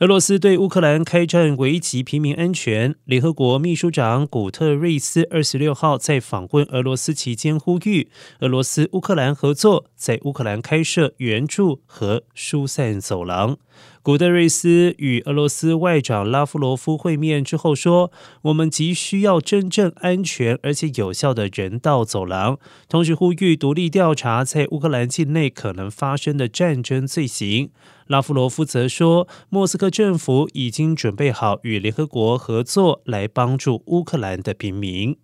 俄罗斯对乌克兰开战危及平民安全。联合国秘书长古特瑞斯二十六号在访问俄罗斯期间呼吁，俄罗斯乌克兰合作，在乌克兰开设援助和疏散走廊。古特瑞斯与俄罗斯外长拉夫罗夫会面之后说：“我们急需要真正安全而且有效的人道走廊。”同时呼吁独立调查在乌克兰境内可能发生的战争罪行。拉夫罗夫则说：“莫斯科政府已经准备好与联合国合作，来帮助乌克兰的平民。”